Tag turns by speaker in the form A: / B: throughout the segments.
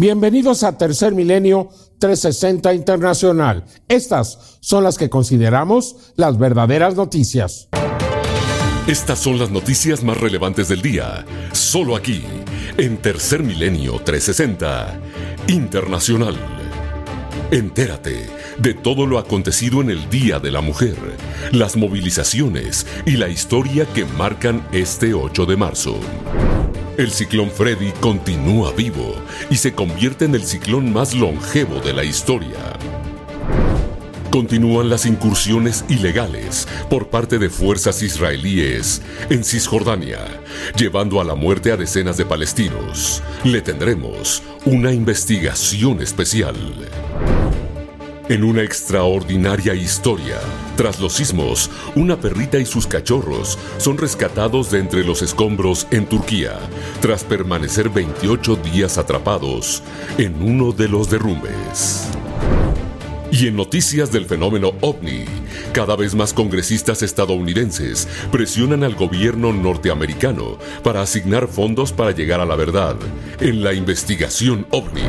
A: Bienvenidos a Tercer Milenio 360 Internacional. Estas son las que consideramos las verdaderas noticias.
B: Estas son las noticias más relevantes del día, solo aquí, en Tercer Milenio 360 Internacional. Entérate de todo lo acontecido en el Día de la Mujer, las movilizaciones y la historia que marcan este 8 de marzo. El ciclón Freddy continúa vivo y se convierte en el ciclón más longevo de la historia. Continúan las incursiones ilegales por parte de fuerzas israelíes en Cisjordania, llevando a la muerte a decenas de palestinos. Le tendremos una investigación especial. En una extraordinaria historia, tras los sismos, una perrita y sus cachorros son rescatados de entre los escombros en Turquía, tras permanecer 28 días atrapados en uno de los derrumbes. Y en noticias del fenómeno ovni, cada vez más congresistas estadounidenses presionan al gobierno norteamericano para asignar fondos para llegar a la verdad en la investigación ovni.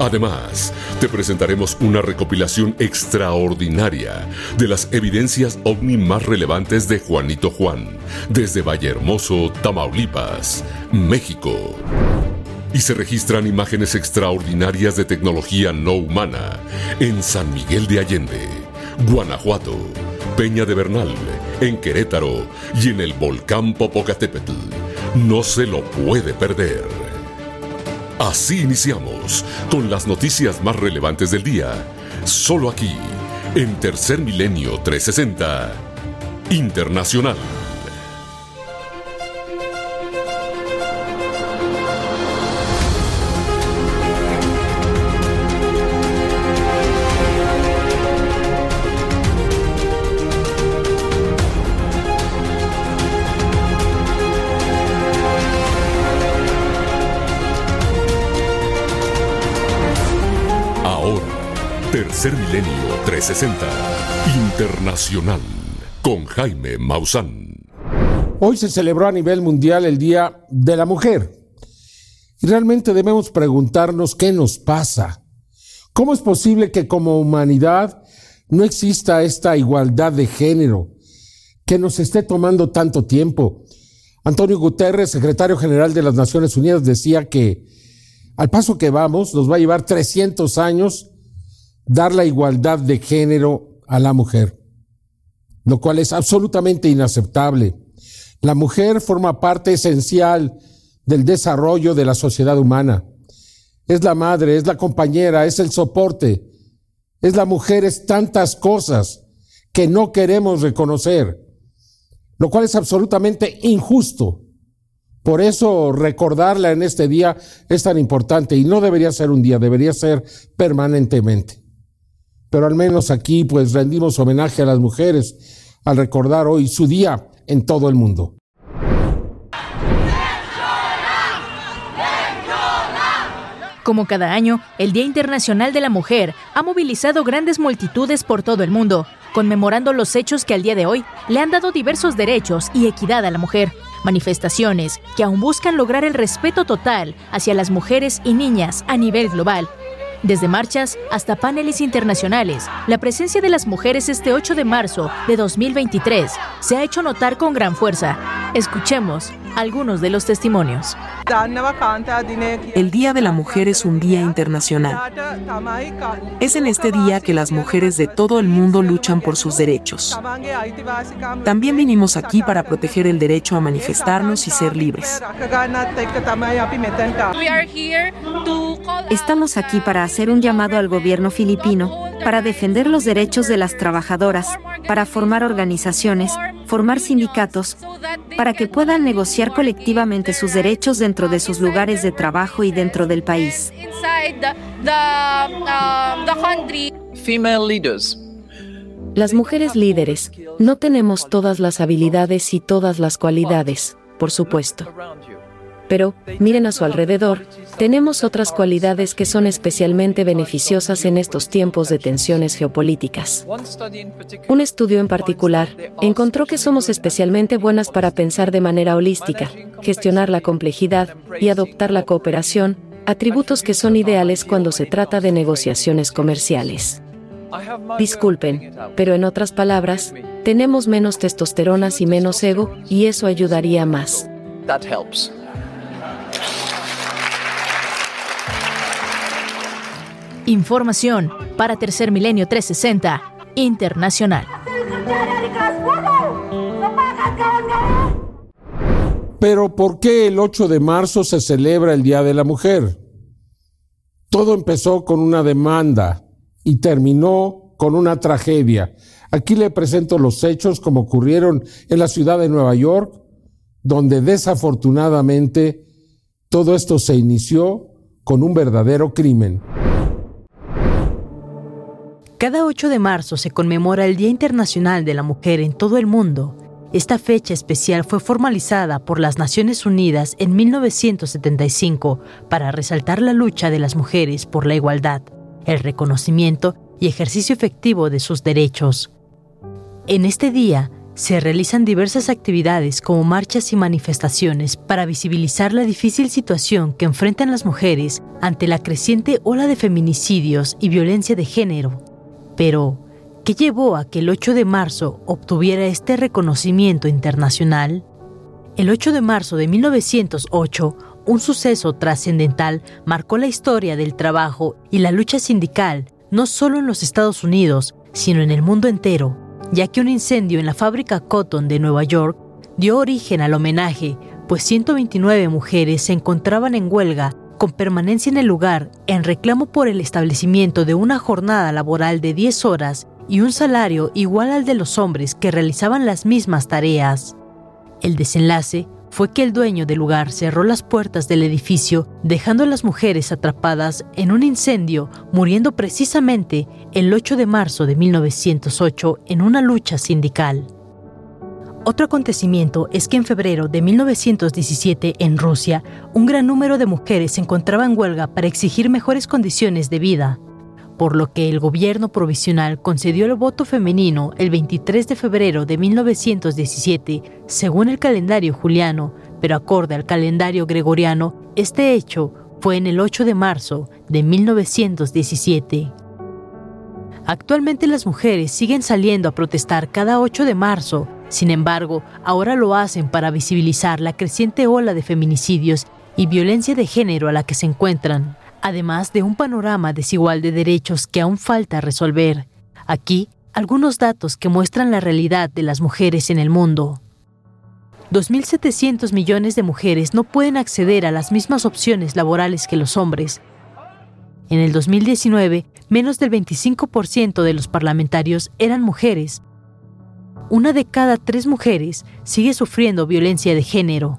B: Además, te presentaremos una recopilación extraordinaria de las evidencias ovni más relevantes de Juanito Juan, desde Vallehermoso, Tamaulipas, México. Y se registran imágenes extraordinarias de tecnología no humana en San Miguel de Allende, Guanajuato, Peña de Bernal, en Querétaro y en el volcán Popocatépetl. No se lo puede perder. Así iniciamos con las noticias más relevantes del día, solo aquí, en Tercer Milenio 360 Internacional. Tercer Milenio 360 Internacional con Jaime Maussan.
A: Hoy se celebró a nivel mundial el Día de la Mujer. Y realmente debemos preguntarnos qué nos pasa. ¿Cómo es posible que como humanidad no exista esta igualdad de género que nos esté tomando tanto tiempo? Antonio Guterres, secretario general de las Naciones Unidas, decía que al paso que vamos nos va a llevar 300 años dar la igualdad de género a la mujer, lo cual es absolutamente inaceptable. La mujer forma parte esencial del desarrollo de la sociedad humana. Es la madre, es la compañera, es el soporte, es la mujer, es tantas cosas que no queremos reconocer, lo cual es absolutamente injusto. Por eso recordarla en este día es tan importante y no debería ser un día, debería ser permanentemente pero al menos aquí pues rendimos homenaje a las mujeres al recordar hoy su día en todo el mundo.
C: Como cada año, el Día Internacional de la Mujer ha movilizado grandes multitudes por todo el mundo, conmemorando los hechos que al día de hoy le han dado diversos derechos y equidad a la mujer. Manifestaciones que aún buscan lograr el respeto total hacia las mujeres y niñas a nivel global desde marchas hasta paneles internacionales, la presencia de las mujeres este 8 de marzo de 2023 se ha hecho notar con gran fuerza. Escuchemos algunos de los testimonios.
D: El Día de la Mujer es un día internacional. Es en este día que las mujeres de todo el mundo luchan por sus derechos. También vinimos aquí para proteger el derecho a manifestarnos y ser libres.
E: Estamos aquí para hacer un llamado al gobierno filipino para defender los derechos de las trabajadoras, para formar organizaciones, formar sindicatos, para que puedan negociar colectivamente sus derechos dentro de sus lugares de trabajo y dentro del país. Las mujeres líderes no tenemos todas las habilidades y todas las cualidades, por supuesto pero, miren a su alrededor, tenemos otras cualidades que son especialmente beneficiosas en estos tiempos de tensiones geopolíticas. Un estudio en particular encontró que somos especialmente buenas para pensar de manera holística, gestionar la complejidad y adoptar la cooperación, atributos que son ideales cuando se trata de negociaciones comerciales. Disculpen, pero en otras palabras, tenemos menos testosteronas y menos ego, y eso ayudaría más.
C: Información para Tercer Milenio 360 Internacional.
A: Pero ¿por qué el 8 de marzo se celebra el Día de la Mujer? Todo empezó con una demanda y terminó con una tragedia. Aquí le presento los hechos como ocurrieron en la ciudad de Nueva York, donde desafortunadamente todo esto se inició con un verdadero crimen.
C: Cada 8 de marzo se conmemora el Día Internacional de la Mujer en todo el mundo. Esta fecha especial fue formalizada por las Naciones Unidas en 1975 para resaltar la lucha de las mujeres por la igualdad, el reconocimiento y ejercicio efectivo de sus derechos. En este día se realizan diversas actividades como marchas y manifestaciones para visibilizar la difícil situación que enfrentan las mujeres ante la creciente ola de feminicidios y violencia de género. Pero, ¿qué llevó a que el 8 de marzo obtuviera este reconocimiento internacional? El 8 de marzo de 1908, un suceso trascendental marcó la historia del trabajo y la lucha sindical, no solo en los Estados Unidos, sino en el mundo entero ya que un incendio en la fábrica Cotton de Nueva York dio origen al homenaje, pues 129 mujeres se encontraban en huelga con permanencia en el lugar en reclamo por el establecimiento de una jornada laboral de 10 horas y un salario igual al de los hombres que realizaban las mismas tareas. El desenlace fue que el dueño del lugar cerró las puertas del edificio, dejando a las mujeres atrapadas en un incendio, muriendo precisamente el 8 de marzo de 1908 en una lucha sindical. Otro acontecimiento es que en febrero de 1917 en Rusia, un gran número de mujeres se encontraban en huelga para exigir mejores condiciones de vida por lo que el gobierno provisional concedió el voto femenino el 23 de febrero de 1917, según el calendario juliano, pero acorde al calendario gregoriano, este hecho fue en el 8 de marzo de 1917. Actualmente las mujeres siguen saliendo a protestar cada 8 de marzo, sin embargo, ahora lo hacen para visibilizar la creciente ola de feminicidios y violencia de género a la que se encuentran además de un panorama desigual de derechos que aún falta resolver. Aquí, algunos datos que muestran la realidad de las mujeres en el mundo. 2.700 millones de mujeres no pueden acceder a las mismas opciones laborales que los hombres. En el 2019, menos del 25% de los parlamentarios eran mujeres. Una de cada tres mujeres sigue sufriendo violencia de género.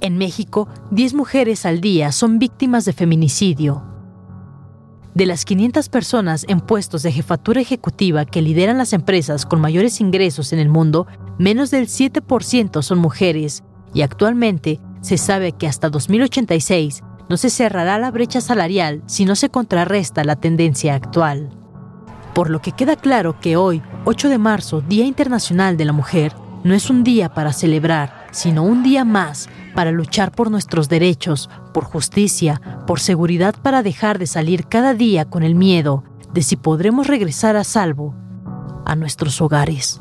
C: En México, 10 mujeres al día son víctimas de feminicidio. De las 500 personas en puestos de jefatura ejecutiva que lideran las empresas con mayores ingresos en el mundo, menos del 7% son mujeres, y actualmente se sabe que hasta 2086 no se cerrará la brecha salarial si no se contrarresta la tendencia actual. Por lo que queda claro que hoy, 8 de marzo, Día Internacional de la Mujer, no es un día para celebrar, sino un día más para luchar por nuestros derechos, por justicia, por seguridad para dejar de salir cada día con el miedo de si podremos regresar a salvo a nuestros hogares.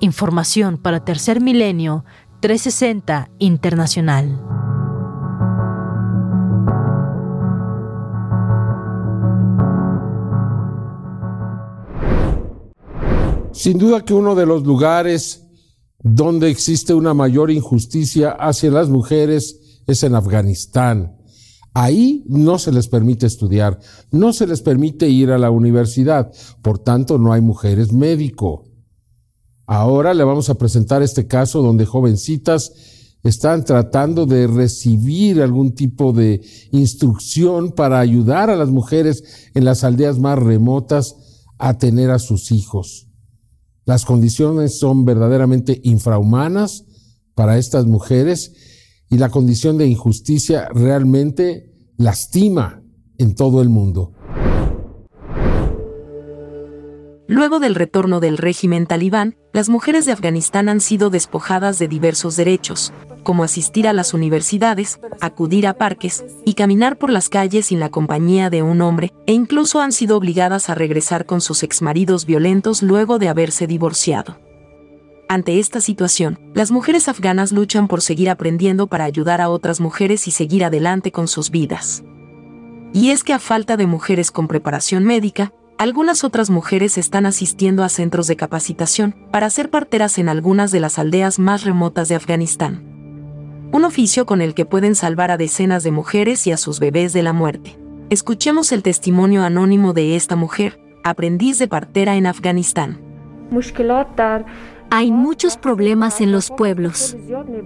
C: Información para Tercer Milenio 360 Internacional.
A: Sin duda que uno de los lugares donde existe una mayor injusticia hacia las mujeres es en Afganistán. Ahí no se les permite estudiar, no se les permite ir a la universidad, por tanto no hay mujeres médico. Ahora le vamos a presentar este caso donde jovencitas están tratando de recibir algún tipo de instrucción para ayudar a las mujeres en las aldeas más remotas a tener a sus hijos. Las condiciones son verdaderamente infrahumanas para estas mujeres y la condición de injusticia realmente lastima en todo el mundo.
D: Luego del retorno del régimen talibán, las mujeres de Afganistán han sido despojadas de diversos derechos, como asistir a las universidades, acudir a parques y caminar por las calles sin la compañía de un hombre, e incluso han sido obligadas a regresar con sus exmaridos violentos luego de haberse divorciado. Ante esta situación, las mujeres afganas luchan por seguir aprendiendo para ayudar a otras mujeres y seguir adelante con sus vidas. Y es que a falta de mujeres con preparación médica, algunas otras mujeres están asistiendo a centros de capacitación para ser parteras en algunas de las aldeas más remotas de Afganistán. Un oficio con el que pueden salvar a decenas de mujeres y a sus bebés de la muerte. Escuchemos el testimonio anónimo de esta mujer, aprendiz de partera en Afganistán.
F: Hay muchos problemas en los pueblos.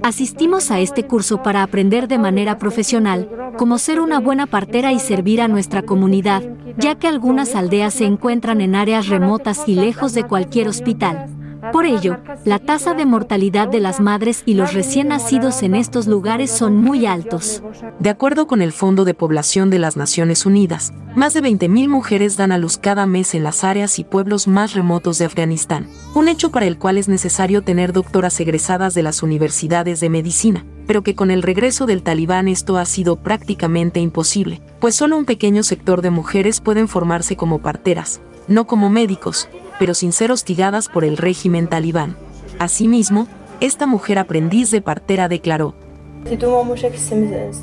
F: Asistimos a este curso para aprender de manera profesional cómo ser una buena partera y servir a nuestra comunidad, ya que algunas aldeas se encuentran en áreas remotas y lejos de cualquier hospital. Por ello, la tasa de mortalidad de las madres y los recién nacidos en estos lugares son muy altos.
D: De acuerdo con el Fondo de Población de las Naciones Unidas, más de 20.000 mujeres dan a luz cada mes en las áreas y pueblos más remotos de Afganistán, un hecho para el cual es necesario tener doctoras egresadas de las universidades de medicina, pero que con el regreso del talibán esto ha sido prácticamente imposible, pues solo un pequeño sector de mujeres pueden formarse como parteras, no como médicos, pero sin ser hostigadas por el régimen talibán. Asimismo, esta mujer aprendiz de partera declaró,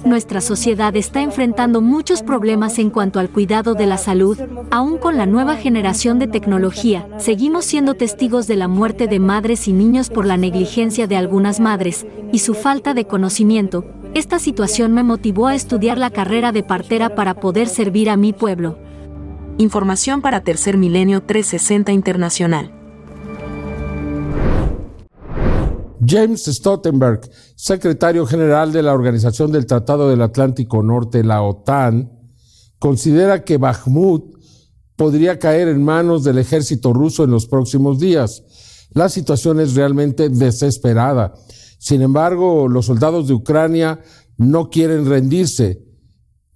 F: nuestra sociedad está enfrentando muchos problemas en cuanto al cuidado de la salud. Aún con la nueva generación de tecnología, seguimos siendo testigos de la muerte de madres y niños por la negligencia de algunas madres y su falta de conocimiento. Esta situación me motivó a estudiar la carrera de partera para poder servir a mi pueblo.
D: Información para Tercer Milenio 360 Internacional.
A: James Stoltenberg, secretario general de la Organización del Tratado del Atlántico Norte, la OTAN, considera que Bakhmut podría caer en manos del ejército ruso en los próximos días. La situación es realmente desesperada. Sin embargo, los soldados de Ucrania no quieren rendirse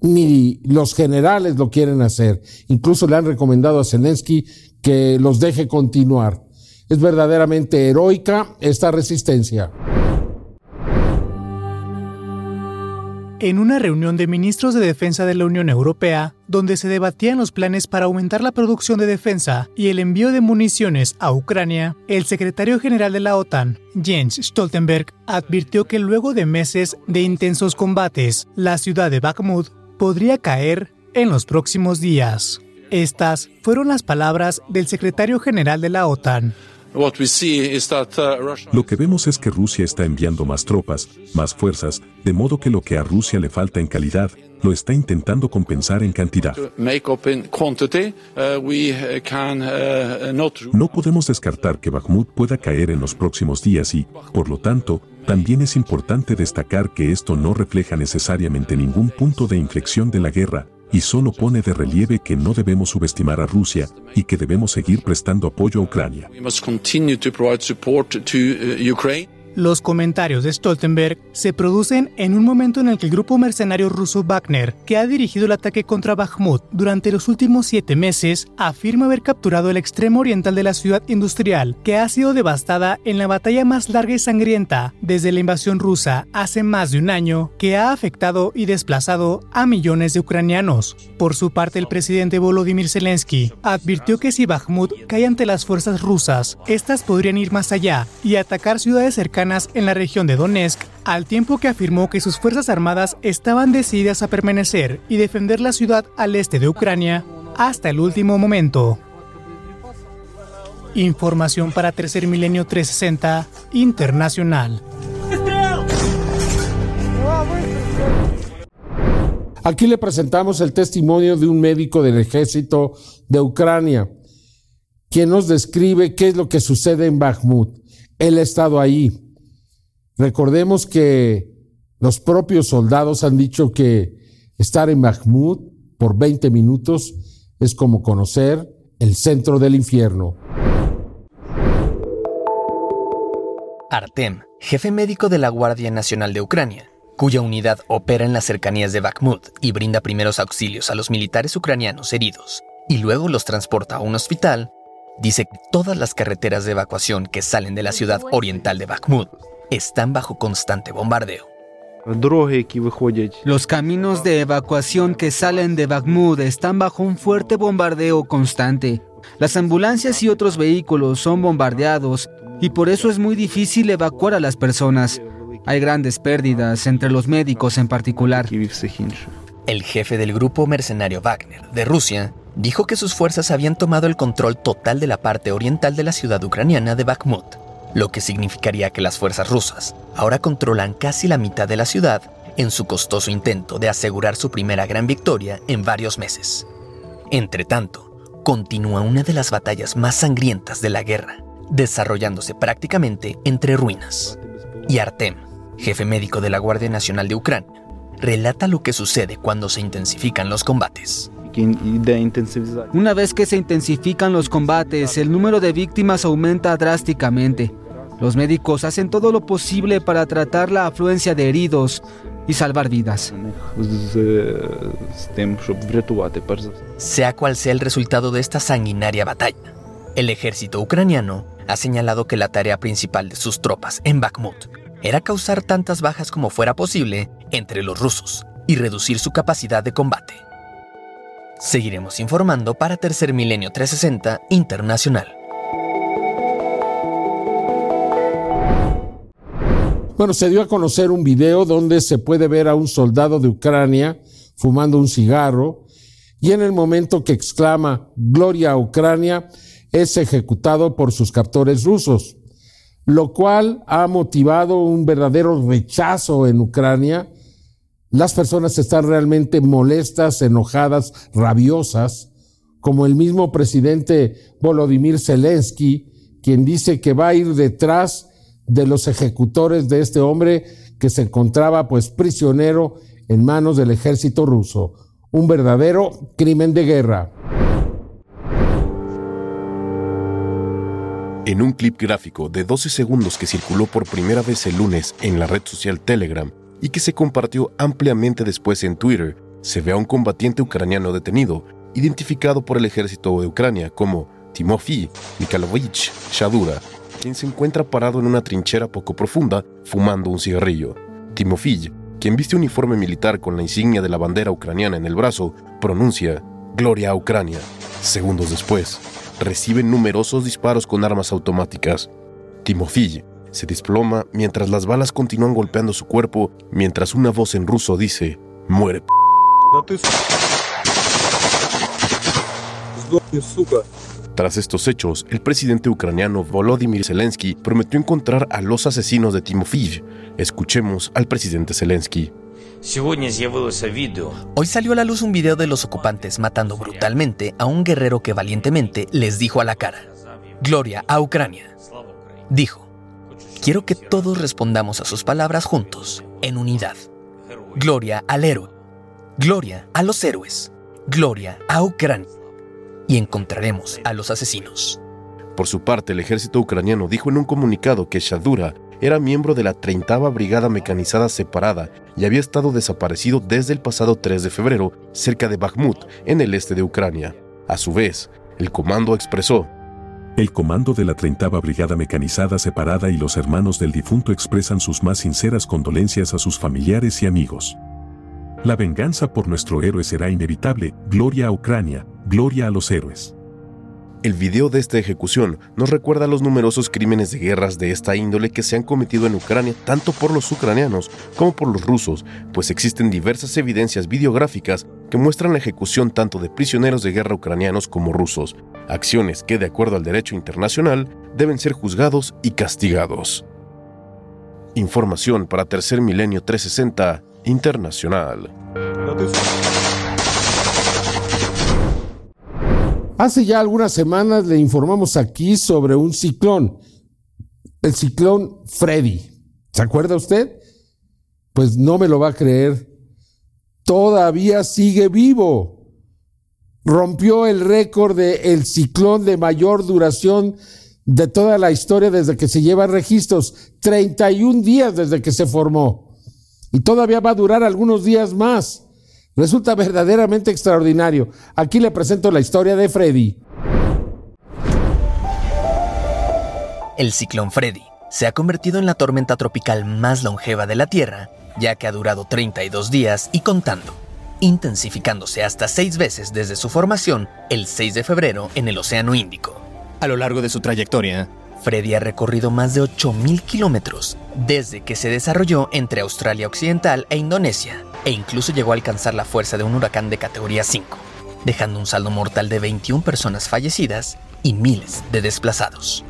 A: ni los generales lo quieren hacer. Incluso le han recomendado a Zelensky que los deje continuar. Es verdaderamente heroica esta resistencia.
G: En una reunión de ministros de defensa de la Unión Europea, donde se debatían los planes para aumentar la producción de defensa y el envío de municiones a Ucrania, el secretario general de la OTAN, Jens Stoltenberg, advirtió que luego de meses de intensos combates, la ciudad de Bakhmut podría caer en los próximos días. Estas fueron las palabras del secretario general de la OTAN.
H: Uh, lo que vemos es que Rusia está enviando más tropas, más fuerzas, de modo que lo que a Rusia le falta en calidad, lo está intentando compensar en cantidad. No podemos descartar que Bakhmut pueda caer en los próximos días y, por lo tanto, también es importante destacar que esto no refleja necesariamente ningún punto de inflexión de la guerra, y solo pone de relieve que no debemos subestimar a Rusia y que debemos seguir prestando apoyo a Ucrania.
G: Los comentarios de Stoltenberg se producen en un momento en el que el grupo mercenario ruso Wagner, que ha dirigido el ataque contra Bakhmut durante los últimos siete meses, afirma haber capturado el extremo oriental de la ciudad industrial, que ha sido devastada en la batalla más larga y sangrienta desde la invasión rusa hace más de un año, que ha afectado y desplazado a millones de ucranianos. Por su parte, el presidente Volodymyr Zelensky advirtió que si Bakhmut cae ante las fuerzas rusas, estas podrían ir más allá y atacar ciudades cercanas en la región de Donetsk, al tiempo que afirmó que sus Fuerzas Armadas estaban decididas a permanecer y defender la ciudad al este de Ucrania hasta el último momento. Información para Tercer Milenio 360 Internacional.
A: Aquí le presentamos el testimonio de un médico del ejército de Ucrania, quien nos describe qué es lo que sucede en Bakhmut. Él ha estado ahí. Recordemos que los propios soldados han dicho que estar en Bakhmut por 20 minutos es como conocer el centro del infierno.
I: Artem, jefe médico de la Guardia Nacional de Ucrania, cuya unidad opera en las cercanías de Bakhmut y brinda primeros auxilios a los militares ucranianos heridos, y luego los transporta a un hospital, dice que todas las carreteras de evacuación que salen de la ciudad oriental de Bakhmut están bajo constante bombardeo.
J: Los caminos de evacuación que salen de Bakhmut están bajo un fuerte bombardeo constante. Las ambulancias y otros vehículos son bombardeados y por eso es muy difícil evacuar a las personas. Hay grandes pérdidas entre los médicos en particular.
I: El jefe del grupo mercenario Wagner de Rusia dijo que sus fuerzas habían tomado el control total de la parte oriental de la ciudad ucraniana de Bakhmut, lo que significaría que las fuerzas rusas ahora controlan casi la mitad de la ciudad en su costoso intento de asegurar su primera gran victoria en varios meses. Entre tanto, continúa una de las batallas más sangrientas de la guerra, desarrollándose prácticamente entre ruinas. Y Artem, jefe médico de la Guardia Nacional de Ucrania, relata lo que sucede cuando se intensifican los combates.
J: Una vez que se intensifican los combates, el número de víctimas aumenta drásticamente. Los médicos hacen todo lo posible para tratar la afluencia de heridos y salvar vidas.
I: Sea cual sea el resultado de esta sanguinaria batalla, el ejército ucraniano ha señalado que la tarea principal de sus tropas en Bakhmut era causar tantas bajas como fuera posible entre los rusos y reducir su capacidad de combate. Seguiremos informando para Tercer Milenio 360 Internacional.
A: Bueno, se dio a conocer un video donde se puede ver a un soldado de Ucrania fumando un cigarro y en el momento que exclama Gloria a Ucrania es ejecutado por sus captores rusos lo cual ha motivado un verdadero rechazo en Ucrania. Las personas están realmente molestas, enojadas, rabiosas, como el mismo presidente Volodymyr Zelensky, quien dice que va a ir detrás de los ejecutores de este hombre que se encontraba pues prisionero en manos del ejército ruso. Un verdadero crimen de guerra.
K: En un clip gráfico de 12 segundos que circuló por primera vez el lunes en la red social Telegram y que se compartió ampliamente después en Twitter, se ve a un combatiente ucraniano detenido, identificado por el ejército de Ucrania como Timofey Mikhailovich Shadura, quien se encuentra parado en una trinchera poco profunda fumando un cigarrillo. Timofey, quien viste uniforme militar con la insignia de la bandera ucraniana en el brazo, pronuncia Gloria a Ucrania. Segundos después, recibe numerosos disparos con armas automáticas. Timofey se desploma mientras las balas continúan golpeando su cuerpo, mientras una voz en ruso dice, muere. Tras estos hechos, el presidente ucraniano Volodymyr Zelensky prometió encontrar a los asesinos de Timofey. Escuchemos al presidente Zelensky.
I: Hoy salió a la luz un video de los ocupantes matando brutalmente a un guerrero que valientemente les dijo a la cara, Gloria a Ucrania. Dijo, quiero que todos respondamos a sus palabras juntos, en unidad. Gloria al héroe. Gloria a los héroes. Gloria a Ucrania. Y encontraremos a los asesinos.
K: Por su parte, el ejército ucraniano dijo en un comunicado que Shadura era miembro de la 30 Brigada Mecanizada Separada y había estado desaparecido desde el pasado 3 de febrero cerca de Bakhmut, en el este de Ucrania. A su vez, el comando expresó,
H: el comando de la 30 Brigada Mecanizada Separada y los hermanos del difunto expresan sus más sinceras condolencias a sus familiares y amigos. La venganza por nuestro héroe será inevitable, gloria a Ucrania, gloria a los héroes.
K: El video de esta ejecución nos recuerda los numerosos crímenes de guerras de esta índole que se han cometido en Ucrania tanto por los ucranianos como por los rusos, pues existen diversas evidencias videográficas que muestran la ejecución tanto de prisioneros de guerra ucranianos como rusos, acciones que de acuerdo al derecho internacional deben ser juzgados y castigados. Información para Tercer Milenio 360 Internacional.
A: Hace ya algunas semanas le informamos aquí sobre un ciclón, el ciclón Freddy. ¿Se acuerda usted? Pues no me lo va a creer. Todavía sigue vivo. Rompió el récord de el ciclón de mayor duración de toda la historia desde que se llevan registros. 31 días desde que se formó. Y todavía va a durar algunos días más. Resulta verdaderamente extraordinario. Aquí le presento la historia de Freddy.
I: El ciclón Freddy se ha convertido en la tormenta tropical más longeva de la Tierra, ya que ha durado 32 días y contando, intensificándose hasta seis veces desde su formación el 6 de febrero en el Océano Índico.
L: A lo largo de su trayectoria,
I: Freddy ha recorrido más de 8.000 kilómetros desde que se desarrolló entre Australia Occidental e Indonesia, e incluso llegó a alcanzar la fuerza de un huracán de categoría 5, dejando un saldo mortal de 21 personas fallecidas y miles de desplazados.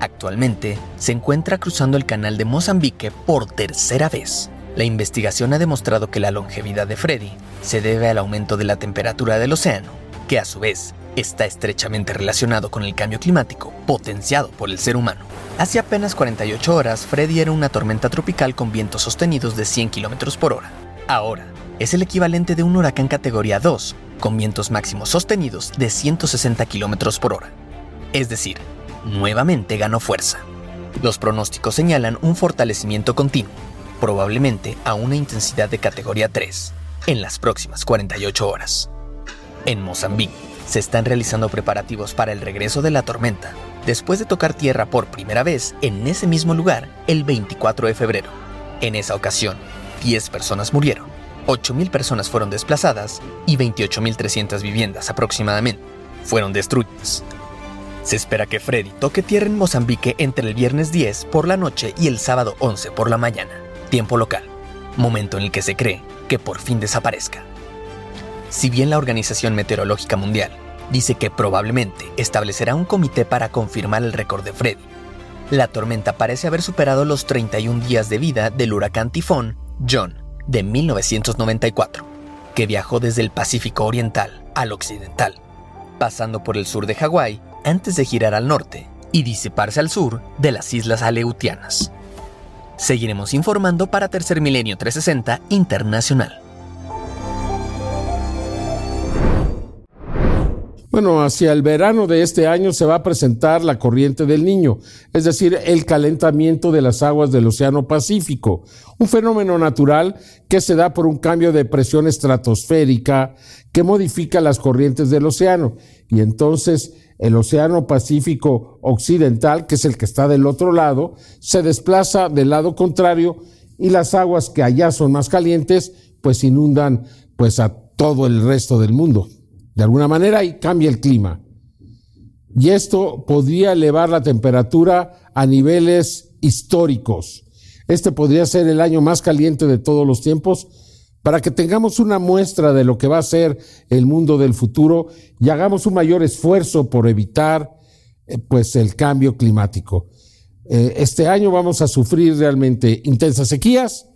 I: Actualmente se encuentra cruzando el canal de Mozambique por tercera vez. La investigación ha demostrado que la longevidad de Freddy se debe al aumento de la temperatura del océano, que a su vez está estrechamente relacionado con el cambio climático potenciado por el ser humano. Hace apenas 48 horas, Freddy era una tormenta tropical con vientos sostenidos de 100 km por hora. Ahora, es el equivalente de un huracán categoría 2, con vientos máximos sostenidos de 160 km por hora. Es decir, nuevamente ganó fuerza. Los pronósticos señalan un fortalecimiento continuo, probablemente a una intensidad de categoría 3, en las próximas 48 horas. En Mozambique, se están realizando preparativos para el regreso de la tormenta, después de tocar tierra por primera vez en ese mismo lugar el 24 de febrero. En esa ocasión, 10 personas murieron, 8.000 personas fueron desplazadas y 28.300 viviendas aproximadamente fueron destruidas. Se espera que Freddy toque tierra en Mozambique entre el viernes 10 por la noche y el sábado 11 por la mañana, tiempo local, momento en el que se cree que por fin desaparezca. Si bien la Organización Meteorológica Mundial dice que probablemente establecerá un comité para confirmar el récord de Freddy, la tormenta parece haber superado los 31 días de vida del huracán tifón John de 1994, que viajó desde el Pacífico Oriental al Occidental, pasando por el sur de Hawái antes de girar al norte y disiparse al sur de las Islas Aleutianas. Seguiremos informando para Tercer Milenio 360 Internacional.
A: Bueno, hacia el verano de este año se va a presentar la corriente del niño, es decir, el calentamiento de las aguas del Océano Pacífico, un fenómeno natural que se da por un cambio de presión estratosférica que modifica las corrientes del océano. Y entonces el Océano Pacífico Occidental, que es el que está del otro lado, se desplaza del lado contrario y las aguas que allá son más calientes, pues inundan pues a todo el resto del mundo de alguna manera y cambia el clima. Y esto podría elevar la temperatura a niveles históricos. Este podría ser el año más caliente de todos los tiempos para que tengamos una muestra de lo que va a ser el mundo del futuro y hagamos un mayor esfuerzo por evitar eh, pues el cambio climático. Eh, este año vamos a sufrir realmente intensas sequías,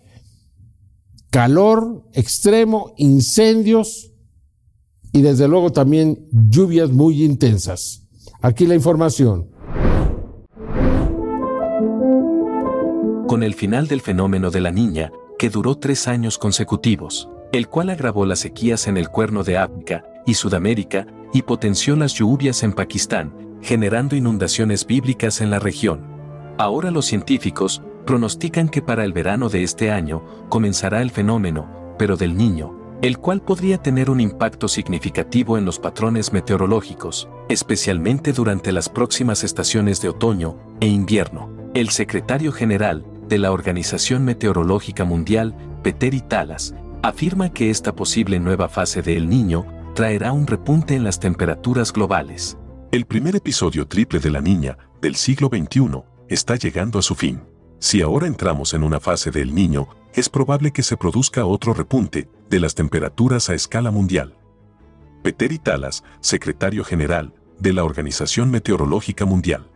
A: calor extremo, incendios, y desde luego también lluvias muy intensas. Aquí la información.
H: Con el final del fenómeno de la niña, que duró tres años consecutivos, el cual agravó las sequías en el cuerno de África y Sudamérica y potenció las lluvias en Pakistán, generando inundaciones bíblicas en la región. Ahora los científicos pronostican que para el verano de este año comenzará el fenómeno, pero del niño, el cual podría tener un impacto significativo en los patrones meteorológicos, especialmente durante las próximas estaciones de otoño e invierno. El secretario general de la Organización Meteorológica Mundial, Peter Talas, afirma que esta posible nueva fase de El Niño traerá un repunte en las temperaturas globales. El primer episodio triple de la niña del siglo XXI está llegando a su fin. Si ahora entramos en una fase del niño, es probable que se produzca otro repunte de las temperaturas a escala mundial. Peter Italas, secretario general de la Organización Meteorológica Mundial.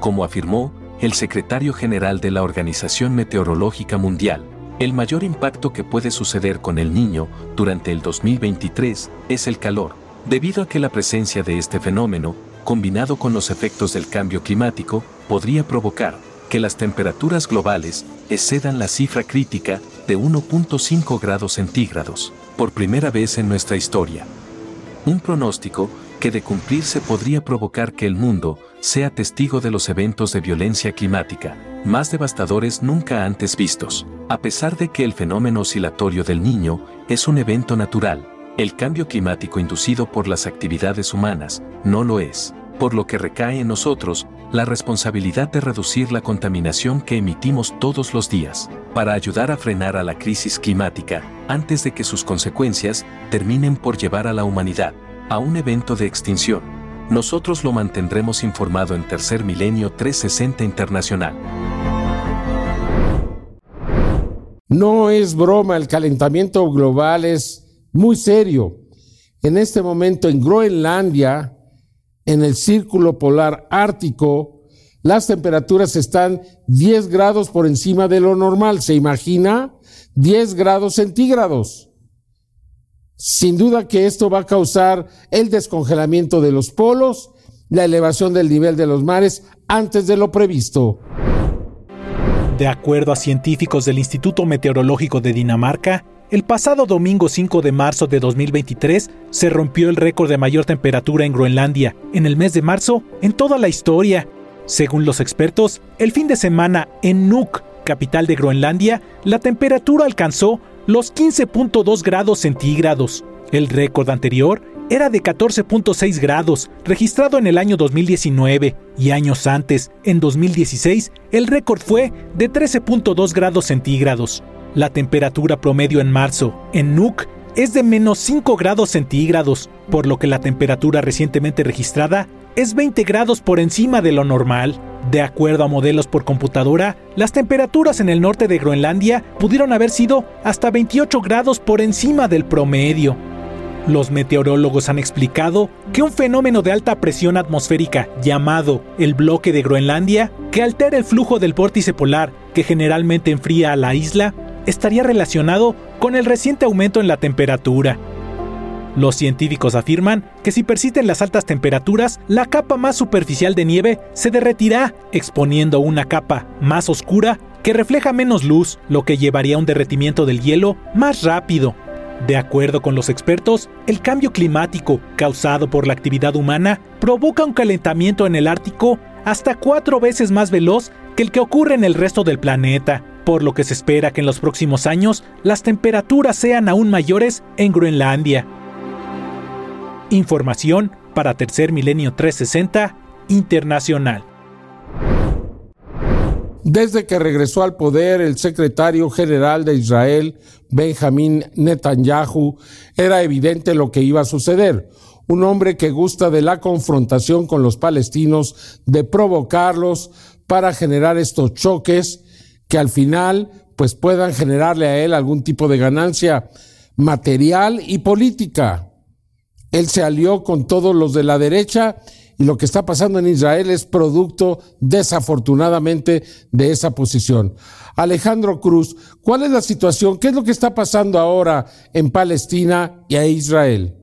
H: Como afirmó el secretario general de la Organización Meteorológica Mundial, el mayor impacto que puede suceder con el niño durante el 2023 es el calor, debido a que la presencia de este fenómeno, combinado con los efectos del cambio climático, podría provocar que las temperaturas globales excedan la cifra crítica de 1.5 grados centígrados, por primera vez en nuestra historia. Un pronóstico que de cumplirse podría provocar que el mundo sea testigo de los eventos de violencia climática más devastadores nunca antes vistos. A pesar de que el fenómeno oscilatorio del niño es un evento natural, el cambio climático inducido por las actividades humanas no lo es, por lo que recae en nosotros la responsabilidad de reducir la contaminación que emitimos todos los días, para ayudar a frenar a la crisis climática, antes de que sus consecuencias terminen por llevar a la humanidad a un evento de extinción. Nosotros lo mantendremos informado en Tercer Milenio 360 Internacional.
A: No es broma, el calentamiento global es muy serio. En este momento en Groenlandia, en el círculo polar ártico, las temperaturas están 10 grados por encima de lo normal. ¿Se imagina? 10 grados centígrados. Sin duda que esto va a causar el descongelamiento de los polos, la elevación del nivel de los mares antes de lo previsto.
M: De acuerdo a científicos del Instituto Meteorológico de Dinamarca, el pasado domingo 5 de marzo de 2023 se rompió el récord de mayor temperatura en Groenlandia en el mes de marzo en toda la historia. Según los expertos, el fin de semana en Nuuk, capital de Groenlandia, la temperatura alcanzó los 15.2 grados centígrados. El récord anterior era de 14.6 grados, registrado en el año 2019, y años antes, en 2016, el récord fue de 13.2 grados centígrados. La temperatura promedio en marzo en Nuuk es de menos 5 grados centígrados, por lo que la temperatura recientemente registrada es 20 grados por encima de lo normal. De acuerdo a modelos por computadora, las temperaturas en el norte de Groenlandia pudieron haber sido hasta 28 grados por encima del promedio. Los meteorólogos han explicado que un fenómeno de alta presión atmosférica llamado el bloque de Groenlandia, que altera el flujo del vórtice polar que generalmente enfría a la isla, estaría relacionado con el reciente aumento en la temperatura. Los científicos afirman que si persisten las altas temperaturas, la capa más superficial de nieve se derretirá, exponiendo una capa más oscura que refleja menos luz, lo que llevaría a un derretimiento del hielo más rápido. De acuerdo con los expertos, el cambio climático causado por la actividad humana provoca un calentamiento en el Ártico hasta cuatro veces más veloz que el que ocurre en el resto del planeta, por lo que se espera que en los próximos años las temperaturas sean aún mayores en Groenlandia. Información para Tercer Milenio 360 Internacional.
A: Desde que regresó al poder el secretario general de Israel, Benjamín Netanyahu, era evidente lo que iba a suceder. Un hombre que gusta de la confrontación con los palestinos, de provocarlos para generar estos choques que al final pues puedan generarle a él algún tipo de ganancia material y política. Él se alió con todos los de la derecha y lo que está pasando en Israel es producto desafortunadamente de esa posición. Alejandro Cruz, ¿cuál es la situación? ¿Qué es lo que está pasando ahora en Palestina y a Israel?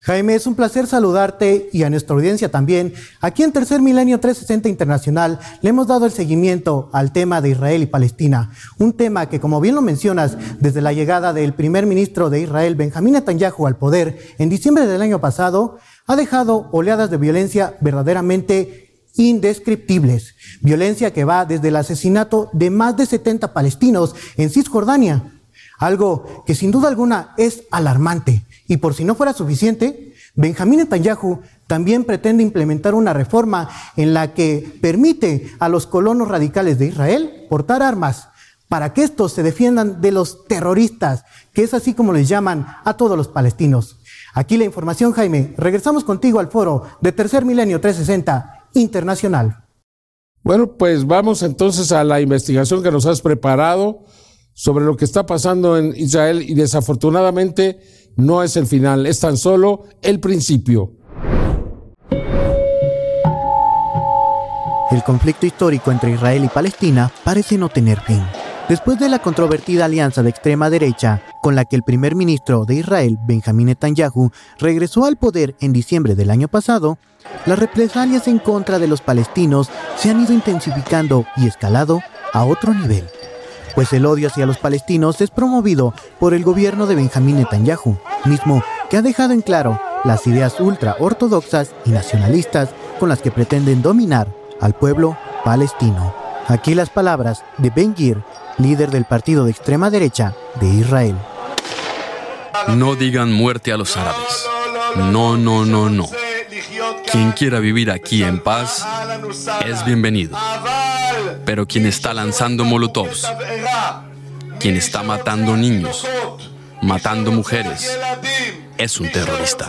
N: Jaime, es un placer saludarte y a nuestra audiencia también. Aquí en Tercer Milenio 360 Internacional le hemos dado el seguimiento al tema de Israel y Palestina, un tema que, como bien lo mencionas, desde la llegada del primer ministro de Israel, Benjamín Netanyahu, al poder en diciembre del año pasado, ha dejado oleadas de violencia verdaderamente indescriptibles. Violencia que va desde el asesinato de más de 70 palestinos en Cisjordania, algo que sin duda alguna es alarmante y por si no fuera suficiente, Benjamín Netanyahu también pretende implementar una reforma en la que permite a los colonos radicales de Israel portar armas para que estos se defiendan de los terroristas, que es así como les llaman a todos los palestinos. Aquí la información, Jaime. Regresamos contigo al foro de Tercer Milenio 360 Internacional.
A: Bueno, pues vamos entonces a la investigación que nos has preparado sobre lo que está pasando en Israel y desafortunadamente no es el final, es tan solo el principio.
N: El conflicto histórico entre Israel y Palestina parece no tener fin. Después de la controvertida alianza de extrema derecha con la que el primer ministro de Israel, Benjamín Netanyahu, regresó al poder en diciembre del año pasado, las represalias en contra de los palestinos se han ido intensificando y escalado a otro nivel pues el odio hacia los palestinos es promovido por el gobierno de Benjamín Netanyahu, mismo que ha dejado en claro las ideas ultra ortodoxas y nacionalistas con las que pretenden dominar al pueblo palestino. Aquí las palabras de Ben Gir, líder del partido de extrema derecha de Israel.
O: No digan muerte a los árabes. No, no, no, no. Quien quiera vivir aquí en paz, es bienvenido. Pero quien está lanzando molotovs, quien está matando niños, matando mujeres, es un terrorista.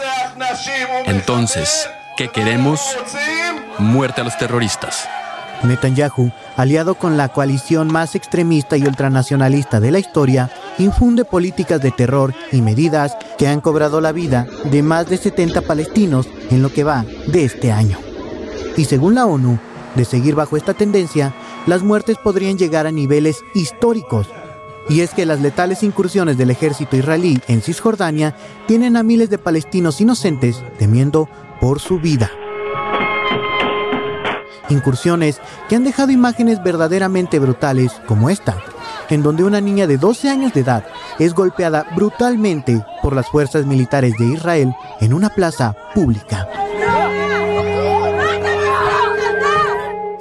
O: Entonces, ¿qué queremos? Muerte a los terroristas.
N: Netanyahu, aliado con la coalición más extremista y ultranacionalista de la historia, infunde políticas de terror y medidas que han cobrado la vida de más de 70 palestinos en lo que va de este año. Y según la ONU, de seguir bajo esta tendencia, las muertes podrían llegar a niveles históricos. Y es que las letales incursiones del ejército israelí en Cisjordania tienen a miles de palestinos inocentes temiendo por su vida incursiones que han dejado imágenes verdaderamente brutales como esta, en donde una niña de 12 años de edad es golpeada brutalmente por las fuerzas militares de Israel en una plaza pública.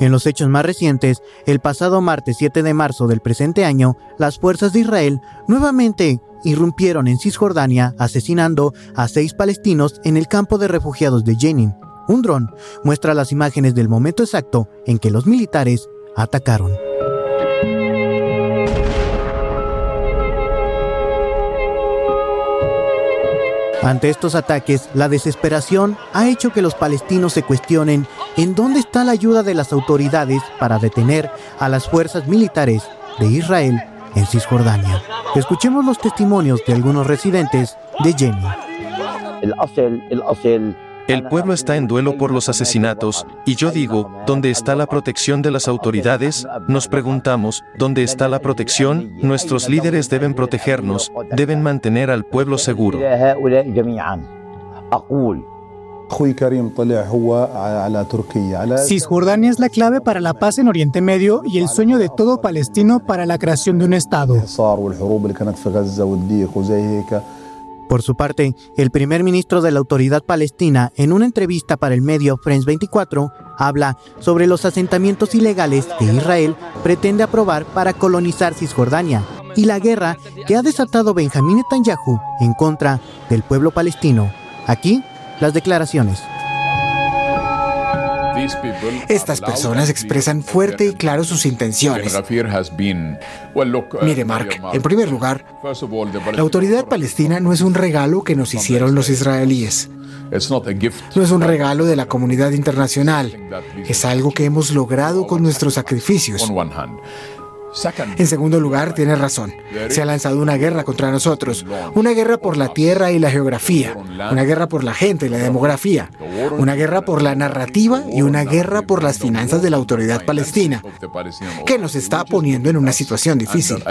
N: En los hechos más recientes, el pasado martes 7 de marzo del presente año, las fuerzas de Israel nuevamente irrumpieron en Cisjordania asesinando a seis palestinos en el campo de refugiados de Jenin, un dron muestra las imágenes del momento exacto en que los militares atacaron. Ante estos ataques, la desesperación ha hecho que los palestinos se cuestionen en dónde está la ayuda de las autoridades para detener a las fuerzas militares de Israel en Cisjordania. Escuchemos los testimonios de algunos residentes de Jenny.
P: El pueblo está en duelo por los asesinatos, y yo digo, ¿dónde está la protección de las autoridades? Nos preguntamos, ¿dónde está la protección? Nuestros líderes deben protegernos, deben mantener al pueblo seguro.
G: Cisjordania es la clave para la paz en Oriente Medio y el sueño de todo palestino para la creación de un Estado.
N: Por su parte, el primer ministro de la autoridad palestina, en una entrevista para el medio France 24, habla sobre los asentamientos ilegales que Israel pretende aprobar para colonizar Cisjordania y la guerra que ha desatado Benjamín Netanyahu en contra del pueblo palestino. Aquí, las declaraciones.
Q: Estas personas expresan fuerte y claro sus intenciones. Mire, Mark, en primer lugar, la autoridad palestina no es un regalo que nos hicieron los israelíes. No es un regalo de la comunidad internacional, es algo que hemos logrado con nuestros sacrificios. En segundo lugar, tiene razón. Se ha lanzado una guerra contra nosotros. Una guerra por la tierra y la geografía. Una guerra por la gente y la demografía. Una guerra por la narrativa y una guerra por las finanzas de la autoridad palestina, que nos está poniendo en una situación difícil.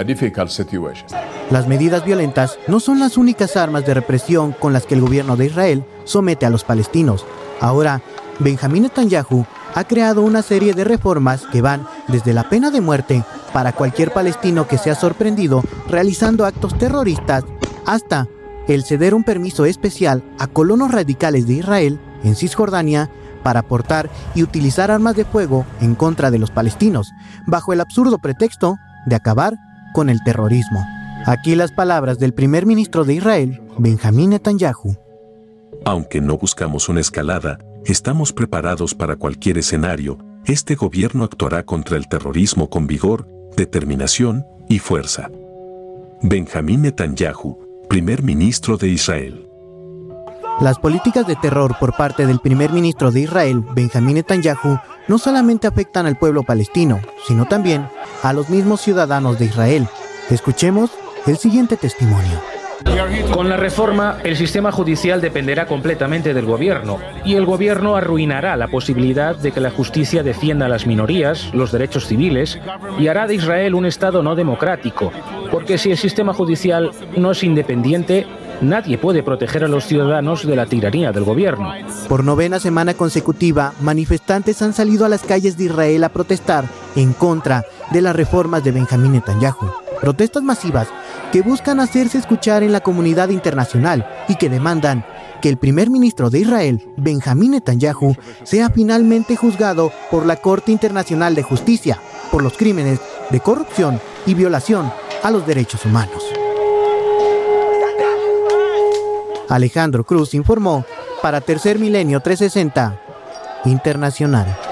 N: Las medidas violentas no son las únicas armas de represión con las que el gobierno de Israel somete a los palestinos. Ahora, Benjamín Netanyahu ha creado una serie de reformas que van desde la pena de muerte para cualquier palestino que sea sorprendido realizando actos terroristas hasta el ceder un permiso especial a colonos radicales de Israel en Cisjordania para portar y utilizar armas de fuego en contra de los palestinos, bajo el absurdo pretexto de acabar con el terrorismo. Aquí las palabras del primer ministro de Israel, Benjamín Netanyahu.
H: Aunque no buscamos una escalada, estamos preparados para cualquier escenario, este gobierno actuará contra el terrorismo con vigor, determinación y fuerza. Benjamín Netanyahu, primer ministro de Israel.
N: Las políticas de terror por parte del primer ministro de Israel, Benjamín Netanyahu, no solamente afectan al pueblo palestino, sino también a los mismos ciudadanos de Israel. Escuchemos el siguiente testimonio.
R: Con la reforma, el sistema judicial dependerá completamente del gobierno y el gobierno arruinará la posibilidad de que la justicia defienda a las minorías, los derechos civiles y hará de Israel un Estado no democrático, porque si el sistema judicial no es independiente, nadie puede proteger a los ciudadanos de la tiranía del gobierno.
N: Por novena semana consecutiva, manifestantes han salido a las calles de Israel a protestar en contra de las reformas de Benjamín Netanyahu. Protestas masivas que buscan hacerse escuchar en la comunidad internacional y que demandan que el primer ministro de Israel, Benjamín Netanyahu, sea finalmente juzgado por la Corte Internacional de Justicia por los crímenes de corrupción y violación a los derechos humanos. Alejandro Cruz informó para Tercer Milenio 360 Internacional.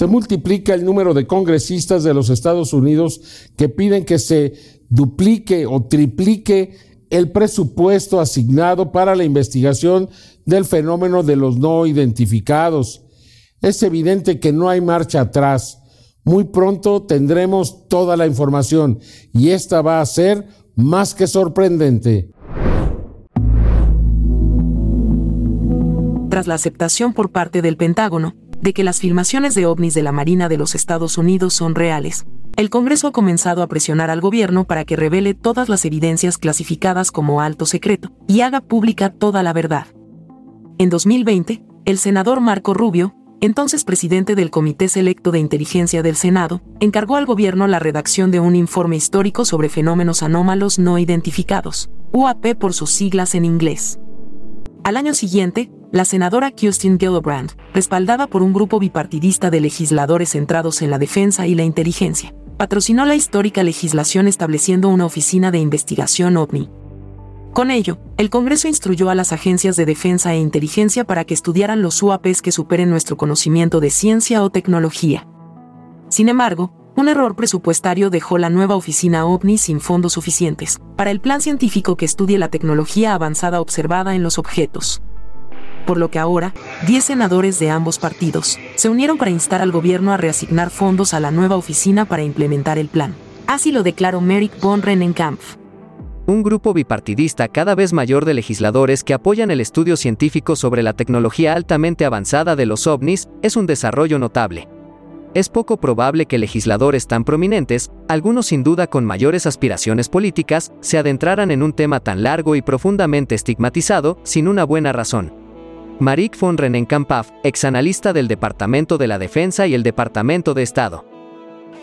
A: Se multiplica el número de congresistas de los Estados Unidos que piden que se duplique o triplique el presupuesto asignado para la investigación del fenómeno de los no identificados. Es evidente que no hay marcha atrás. Muy pronto tendremos toda la información y esta va a ser más que sorprendente.
D: Tras la aceptación por parte del Pentágono de que las filmaciones de ovnis de la Marina de los Estados Unidos son reales, el Congreso ha comenzado a presionar al gobierno para que revele todas las evidencias clasificadas como alto secreto y haga pública toda la verdad. En 2020, el senador Marco Rubio, entonces presidente del Comité Selecto de Inteligencia del Senado, encargó al gobierno la redacción de un informe histórico sobre fenómenos anómalos no identificados, UAP por sus siglas en inglés. Al año siguiente, la senadora Kirsten Gillibrand, respaldada por un grupo bipartidista de legisladores centrados en la defensa y la inteligencia, patrocinó la histórica legislación estableciendo una oficina de investigación OVNI. Con ello, el Congreso instruyó a las agencias de defensa e inteligencia para que estudiaran los UAPs que superen nuestro conocimiento de ciencia o tecnología. Sin embargo, un error presupuestario dejó la nueva oficina OVNI sin fondos suficientes para el plan científico que estudie la tecnología avanzada observada en los objetos por lo que ahora, 10 senadores de ambos partidos se unieron para instar al gobierno a reasignar fondos a la nueva oficina para implementar el plan. Así lo declaró Merrick von Rennenkampf.
S: Un grupo bipartidista cada vez mayor de legisladores que apoyan el estudio científico sobre la tecnología altamente avanzada de los ovnis es un desarrollo notable. Es poco probable que legisladores tan prominentes, algunos sin duda con mayores aspiraciones políticas, se adentraran en un tema tan largo y profundamente estigmatizado sin una buena razón. Marik von Rennenkampf, exanalista del Departamento de la Defensa y el Departamento de Estado.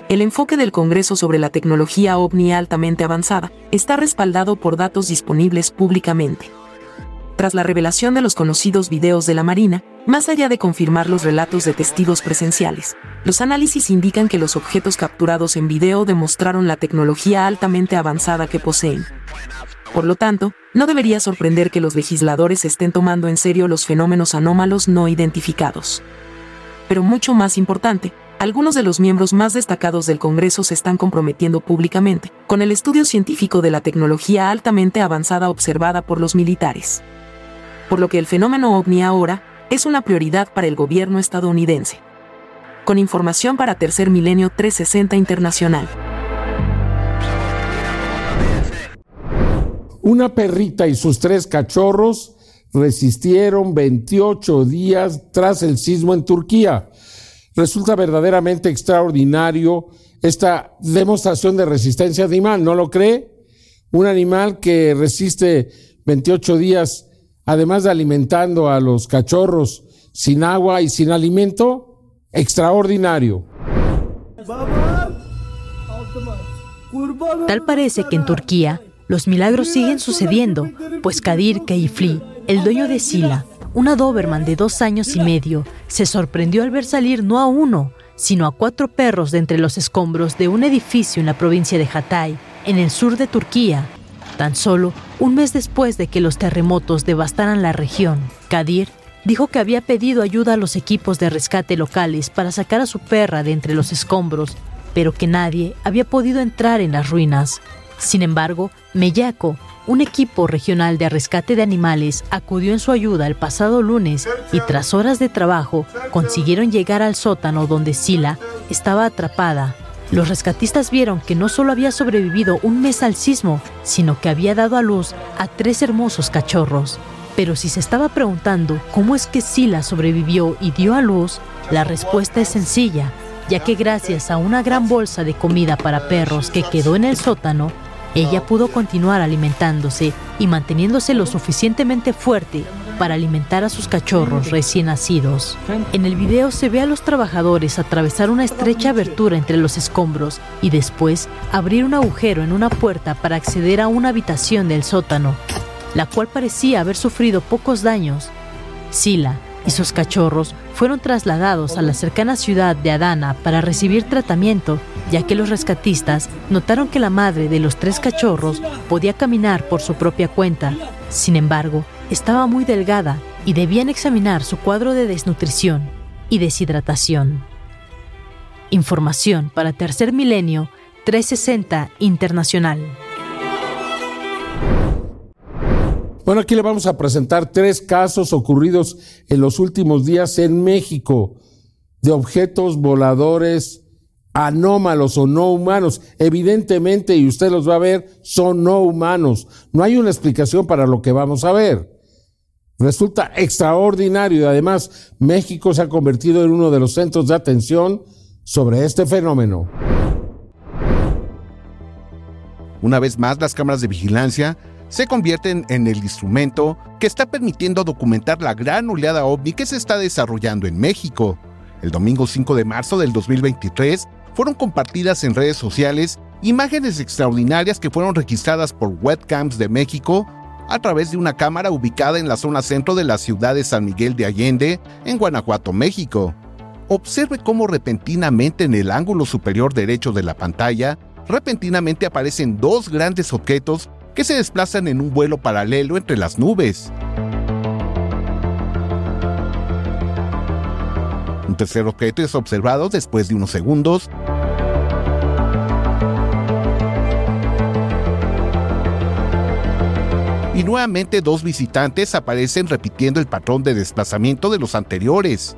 D: El enfoque del Congreso sobre la tecnología ovni altamente avanzada está respaldado por datos disponibles públicamente. Tras la revelación de los conocidos videos de la Marina, más allá de confirmar los relatos de testigos presenciales, los análisis indican que los objetos capturados en video demostraron la tecnología altamente avanzada que poseen. Por lo tanto, no debería sorprender que los legisladores estén tomando en serio los fenómenos anómalos no identificados. Pero mucho más importante, algunos de los miembros más destacados del Congreso se están comprometiendo públicamente con el estudio científico de la tecnología altamente avanzada observada por los militares. Por lo que el fenómeno ovni ahora es una prioridad para el gobierno estadounidense. Con información para Tercer Milenio 360 Internacional.
A: Una perrita y sus tres cachorros resistieron 28 días tras el sismo en Turquía. Resulta verdaderamente extraordinario esta demostración de resistencia animal, ¿no lo cree? Un animal que resiste 28 días, además de alimentando a los cachorros sin agua y sin alimento, extraordinario.
C: Tal parece que en Turquía los milagros siguen sucediendo, pues Kadir Keifli, el dueño de Sila, una Doberman de dos años y medio, se sorprendió al ver salir no a uno, sino a cuatro perros de entre los escombros de un edificio en la provincia de Hatay, en el sur de Turquía, tan solo un mes después de que los terremotos devastaran la región. Kadir dijo que había pedido ayuda a los equipos de rescate locales para sacar a su perra de entre los escombros, pero que nadie había podido entrar en las ruinas. Sin embargo, Meyaco, un equipo regional de rescate de animales, acudió en su ayuda el pasado lunes y tras horas de trabajo consiguieron llegar al sótano donde Sila estaba atrapada. Los rescatistas vieron que no solo había sobrevivido un mes al sismo, sino que había dado a luz a tres hermosos cachorros. Pero si se estaba preguntando cómo es que Sila sobrevivió y dio a luz, la respuesta es sencilla, ya que gracias a una gran bolsa de comida para perros que quedó en el sótano, ella pudo continuar alimentándose y manteniéndose lo suficientemente fuerte para alimentar a sus cachorros recién nacidos. En el video se ve a los trabajadores atravesar una estrecha abertura entre los escombros y después abrir un agujero en una puerta para acceder a una habitación del sótano, la cual parecía haber sufrido pocos daños. Sila, y sus cachorros fueron trasladados a la cercana ciudad de Adana para recibir tratamiento, ya que los rescatistas notaron que la madre de los tres cachorros podía caminar por su propia cuenta. Sin embargo, estaba muy delgada y debían examinar su cuadro de desnutrición y deshidratación. Información para Tercer Milenio 360 Internacional.
A: Bueno, aquí le vamos a presentar tres casos ocurridos en los últimos días en México de objetos voladores anómalos o no humanos. Evidentemente, y usted los va a ver, son no humanos. No hay una explicación para lo que vamos a ver. Resulta extraordinario y además México se ha convertido en uno de los centros de atención sobre este fenómeno.
T: Una vez más, las cámaras de vigilancia se convierten en el instrumento que está permitiendo documentar la gran oleada ovni que se está desarrollando en México. El domingo 5 de marzo del 2023 fueron compartidas en redes sociales imágenes extraordinarias que fueron registradas por webcams de México a través de una cámara ubicada en la zona centro de la ciudad de San Miguel de Allende, en Guanajuato, México. Observe cómo repentinamente en el ángulo superior derecho de la pantalla, repentinamente aparecen dos grandes objetos que se desplazan en un vuelo paralelo entre las nubes. Un tercer objeto es observado después de unos segundos. Y nuevamente dos visitantes aparecen repitiendo el patrón de desplazamiento de los anteriores.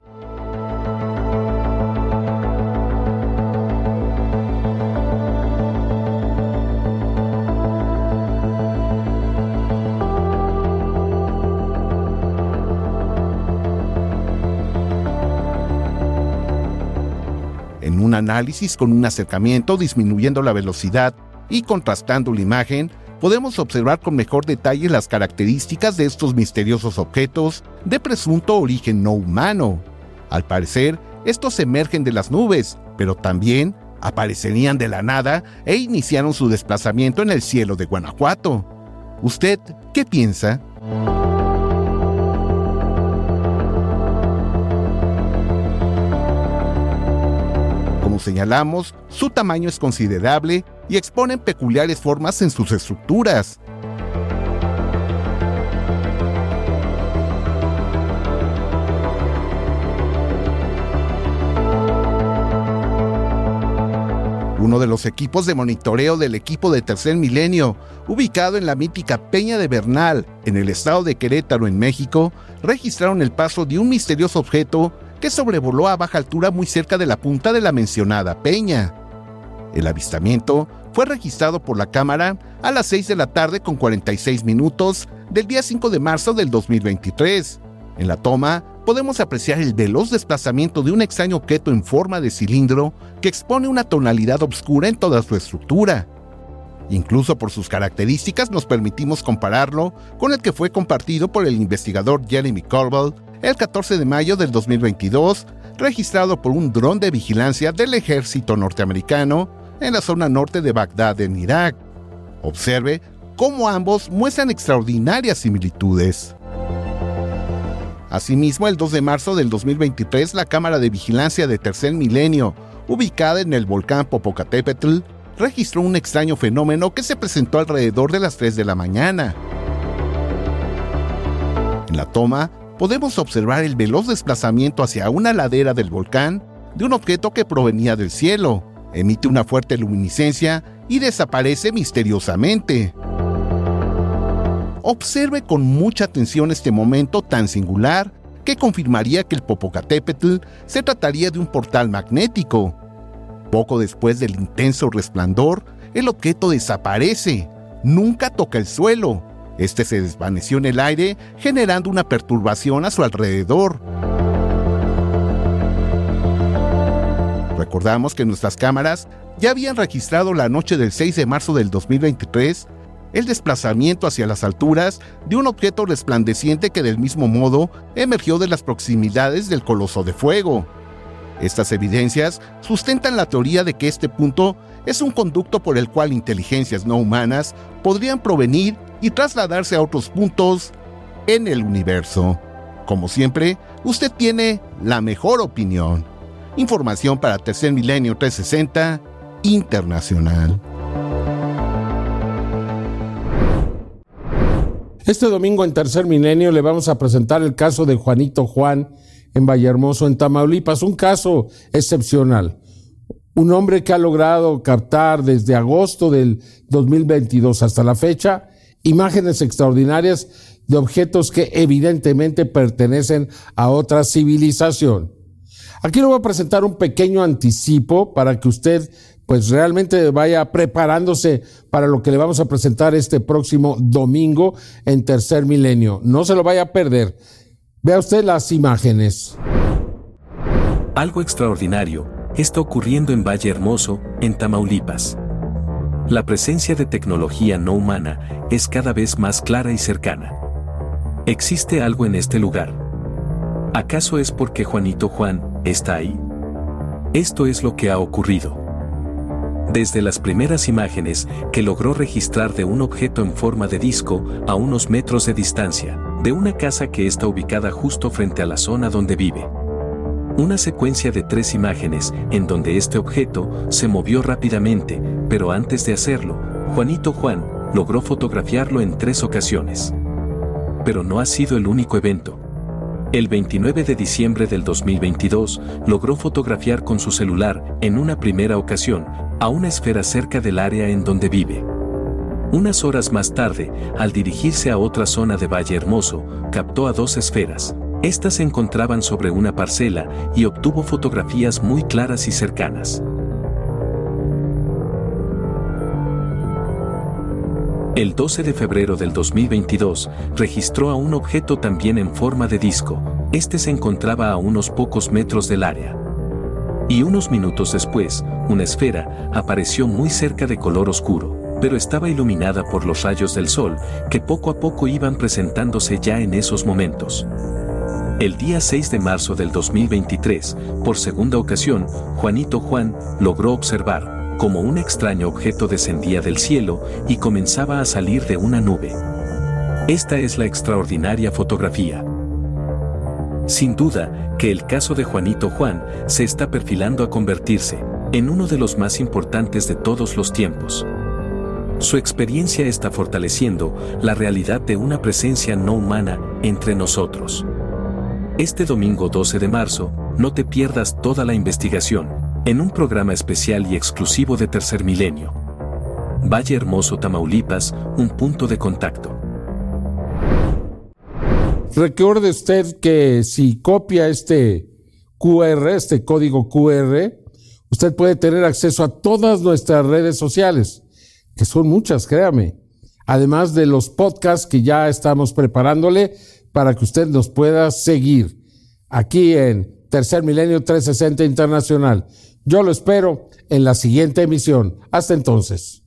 T: Análisis con un acercamiento disminuyendo la velocidad y contrastando la imagen, podemos observar con mejor detalle las características de estos misteriosos objetos de presunto origen no humano. Al parecer, estos emergen de las nubes, pero también aparecerían de la nada e iniciaron su desplazamiento en el cielo de Guanajuato. ¿Usted qué piensa? Señalamos, su tamaño es considerable y exponen peculiares formas en sus estructuras. uno de los equipos de monitoreo del equipo de Tercer Milenio, ubicado en la mítica Peña de Bernal, en el estado de Querétaro, en México, registraron el paso de un misterioso objeto que sobrevoló a baja altura muy cerca de la punta de la mencionada peña. El avistamiento fue registrado por la cámara a las 6 de la tarde con 46 minutos del día 5 de marzo del 2023. En la toma podemos apreciar el veloz desplazamiento de un extraño objeto en forma de cilindro que expone una tonalidad oscura en toda su estructura. Incluso por sus características nos permitimos compararlo con el que fue compartido por el investigador Jeremy Corbell el 14 de mayo del 2022, registrado por un dron de vigilancia del ejército norteamericano en la zona norte de Bagdad, en Irak. Observe cómo ambos muestran extraordinarias similitudes. Asimismo, el 2 de marzo del 2023, la Cámara de Vigilancia de Tercer Milenio, ubicada en el volcán Popocatépetl, registró un extraño fenómeno que se presentó alrededor de las 3 de la mañana. En la toma podemos observar el veloz desplazamiento hacia una ladera del volcán de un objeto que provenía del cielo, emite una fuerte luminiscencia y desaparece misteriosamente. Observe con mucha atención este momento tan singular que confirmaría que el Popocatépetl se trataría de un portal magnético. Poco después del intenso resplandor, el objeto desaparece, nunca toca el suelo este se desvaneció en el aire, generando una perturbación a su alrededor. Recordamos que nuestras cámaras ya habían registrado la noche del 6 de marzo del 2023 el desplazamiento hacia las alturas de un objeto resplandeciente que del mismo modo emergió de las proximidades del coloso de fuego. Estas evidencias sustentan la teoría de que este punto es un conducto por el cual inteligencias no humanas podrían provenir y trasladarse a otros puntos en el universo. Como siempre, usted tiene la mejor opinión. Información para Tercer Milenio 360 Internacional.
A: Este domingo en Tercer Milenio le vamos a presentar el caso de Juanito Juan en Vallehermoso, en Tamaulipas, un caso excepcional un hombre que ha logrado captar desde agosto del 2022 hasta la fecha imágenes extraordinarias de objetos que evidentemente pertenecen a otra civilización. Aquí le voy a presentar un pequeño anticipo para que usted pues realmente vaya preparándose para lo que le vamos a presentar este próximo domingo en Tercer Milenio. No se lo vaya a perder. Vea usted las imágenes.
H: Algo extraordinario está ocurriendo en Valle Hermoso, en Tamaulipas. La presencia de tecnología no humana es cada vez más clara y cercana. Existe algo en este lugar. ¿Acaso es porque Juanito Juan está ahí? Esto es lo que ha ocurrido. Desde las primeras imágenes que logró registrar de un objeto en forma de disco a unos metros de distancia, de una casa que está ubicada justo frente a la zona donde vive. Una secuencia de tres imágenes en donde este objeto se movió rápidamente, pero antes de hacerlo, Juanito Juan logró fotografiarlo en tres ocasiones. Pero no ha sido el único evento. El 29 de diciembre del 2022 logró fotografiar con su celular, en una primera ocasión, a una esfera cerca del área en donde vive. Unas horas más tarde, al dirigirse a otra zona de Valle Hermoso, captó a dos esferas. Estas se encontraban sobre una parcela y obtuvo fotografías muy claras y cercanas. El 12 de febrero del 2022, registró a un objeto también en forma de disco. Este se encontraba a unos pocos metros del área. Y unos minutos después, una esfera apareció muy cerca de color oscuro, pero estaba iluminada por los rayos del sol que poco a poco iban presentándose ya en esos momentos. El día 6 de marzo del 2023, por segunda ocasión, Juanito Juan logró observar como un extraño objeto descendía del cielo y comenzaba a salir de una nube. Esta es la extraordinaria fotografía. Sin duda que el caso de Juanito Juan se está perfilando a convertirse en uno de los más importantes de todos los tiempos. Su experiencia está fortaleciendo la realidad de una presencia no humana entre nosotros. Este domingo 12 de marzo, no te pierdas toda la investigación en un programa especial y exclusivo de Tercer Milenio. Valle Hermoso, Tamaulipas, un punto de contacto.
A: Recuerde usted que si copia este QR, este código QR, usted puede tener acceso a todas nuestras redes sociales, que son muchas, créame. Además de los podcasts que ya estamos preparándole para que usted nos pueda seguir aquí en Tercer Milenio 360 Internacional. Yo lo espero en la siguiente emisión. Hasta entonces.